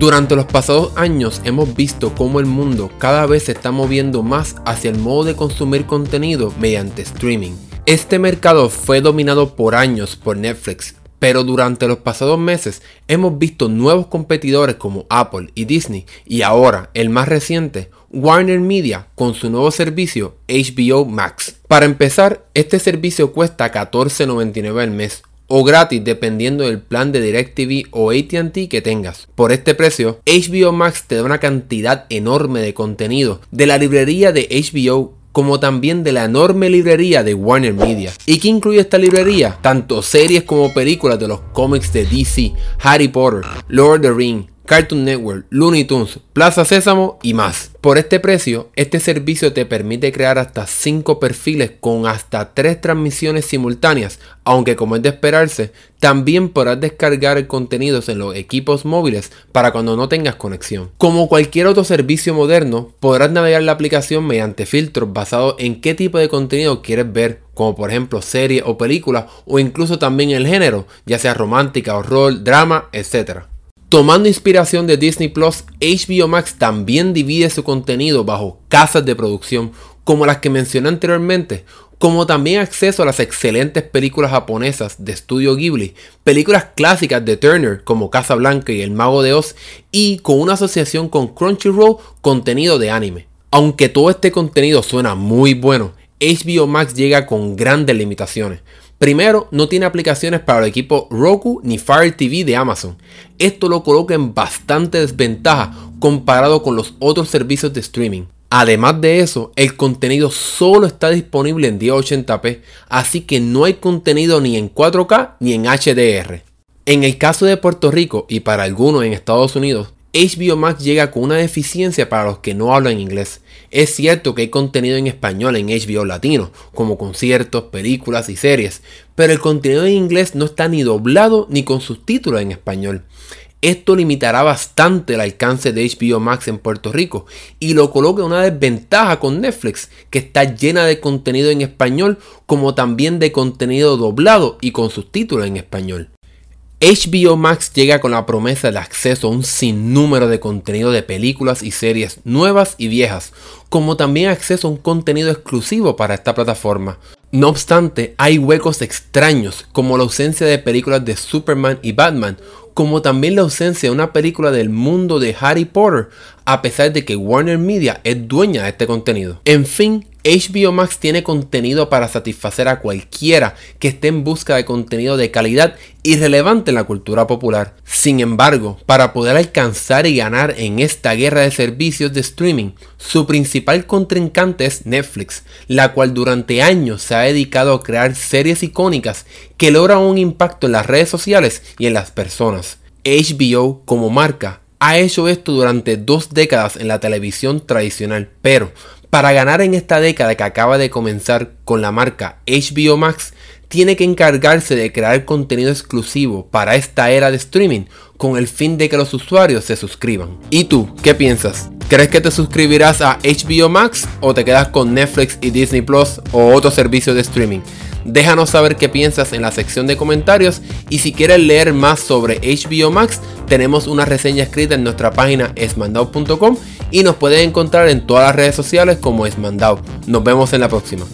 Durante los pasados años hemos visto cómo el mundo cada vez se está moviendo más hacia el modo de consumir contenido mediante streaming. Este mercado fue dominado por años por Netflix, pero durante los pasados meses hemos visto nuevos competidores como Apple y Disney y ahora, el más reciente, Warner Media con su nuevo servicio HBO Max. Para empezar, este servicio cuesta $14.99 al mes o gratis dependiendo del plan de DirecTV o ATT que tengas. Por este precio, HBO Max te da una cantidad enorme de contenido de la librería de HBO como también de la enorme librería de Warner Media. ¿Y qué incluye esta librería? Tanto series como películas de los cómics de DC, Harry Potter, Lord of the Rings, Cartoon Network, Looney Tunes, Plaza Sésamo y más. Por este precio, este servicio te permite crear hasta 5 perfiles con hasta 3 transmisiones simultáneas, aunque como es de esperarse, también podrás descargar el contenido en los equipos móviles para cuando no tengas conexión. Como cualquier otro servicio moderno, podrás navegar la aplicación mediante filtros basados en qué tipo de contenido quieres ver, como por ejemplo series o películas, o incluso también el género, ya sea romántica, horror, drama, etc. Tomando inspiración de Disney Plus, HBO Max también divide su contenido bajo casas de producción como las que mencioné anteriormente, como también acceso a las excelentes películas japonesas de Studio Ghibli, películas clásicas de Turner como Casa Blanca y El Mago de Oz y con una asociación con Crunchyroll contenido de anime. Aunque todo este contenido suena muy bueno, HBO Max llega con grandes limitaciones. Primero, no tiene aplicaciones para el equipo Roku ni Fire TV de Amazon. Esto lo coloca en bastante desventaja comparado con los otros servicios de streaming. Además de eso, el contenido solo está disponible en 1080p, así que no hay contenido ni en 4K ni en HDR. En el caso de Puerto Rico y para algunos en Estados Unidos, HBO Max llega con una deficiencia para los que no hablan inglés. Es cierto que hay contenido en español en HBO Latino, como conciertos, películas y series, pero el contenido en inglés no está ni doblado ni con subtítulos en español. Esto limitará bastante el alcance de HBO Max en Puerto Rico y lo coloca en una desventaja con Netflix, que está llena de contenido en español como también de contenido doblado y con subtítulos en español. HBO Max llega con la promesa de acceso a un sinnúmero de contenido de películas y series nuevas y viejas, como también acceso a un contenido exclusivo para esta plataforma. No obstante, hay huecos extraños, como la ausencia de películas de Superman y Batman, como también la ausencia de una película del mundo de Harry Potter, a pesar de que Warner Media es dueña de este contenido. En fin, HBO Max tiene contenido para satisfacer a cualquiera que esté en busca de contenido de calidad y relevante en la cultura popular. Sin embargo, para poder alcanzar y ganar en esta guerra de servicios de streaming, su principal contrincante es Netflix, la cual durante años se ha dedicado a crear series icónicas que logran un impacto en las redes sociales y en las personas. HBO como marca ha hecho esto durante dos décadas en la televisión tradicional, pero para ganar en esta década que acaba de comenzar con la marca HBO Max, tiene que encargarse de crear contenido exclusivo para esta era de streaming con el fin de que los usuarios se suscriban. ¿Y tú, qué piensas? ¿Crees que te suscribirás a HBO Max o te quedas con Netflix y Disney Plus o otro servicio de streaming? Déjanos saber qué piensas en la sección de comentarios y si quieres leer más sobre HBO Max, tenemos una reseña escrita en nuestra página esmandao.com y nos pueden encontrar en todas las redes sociales como Esmandao. Nos vemos en la próxima.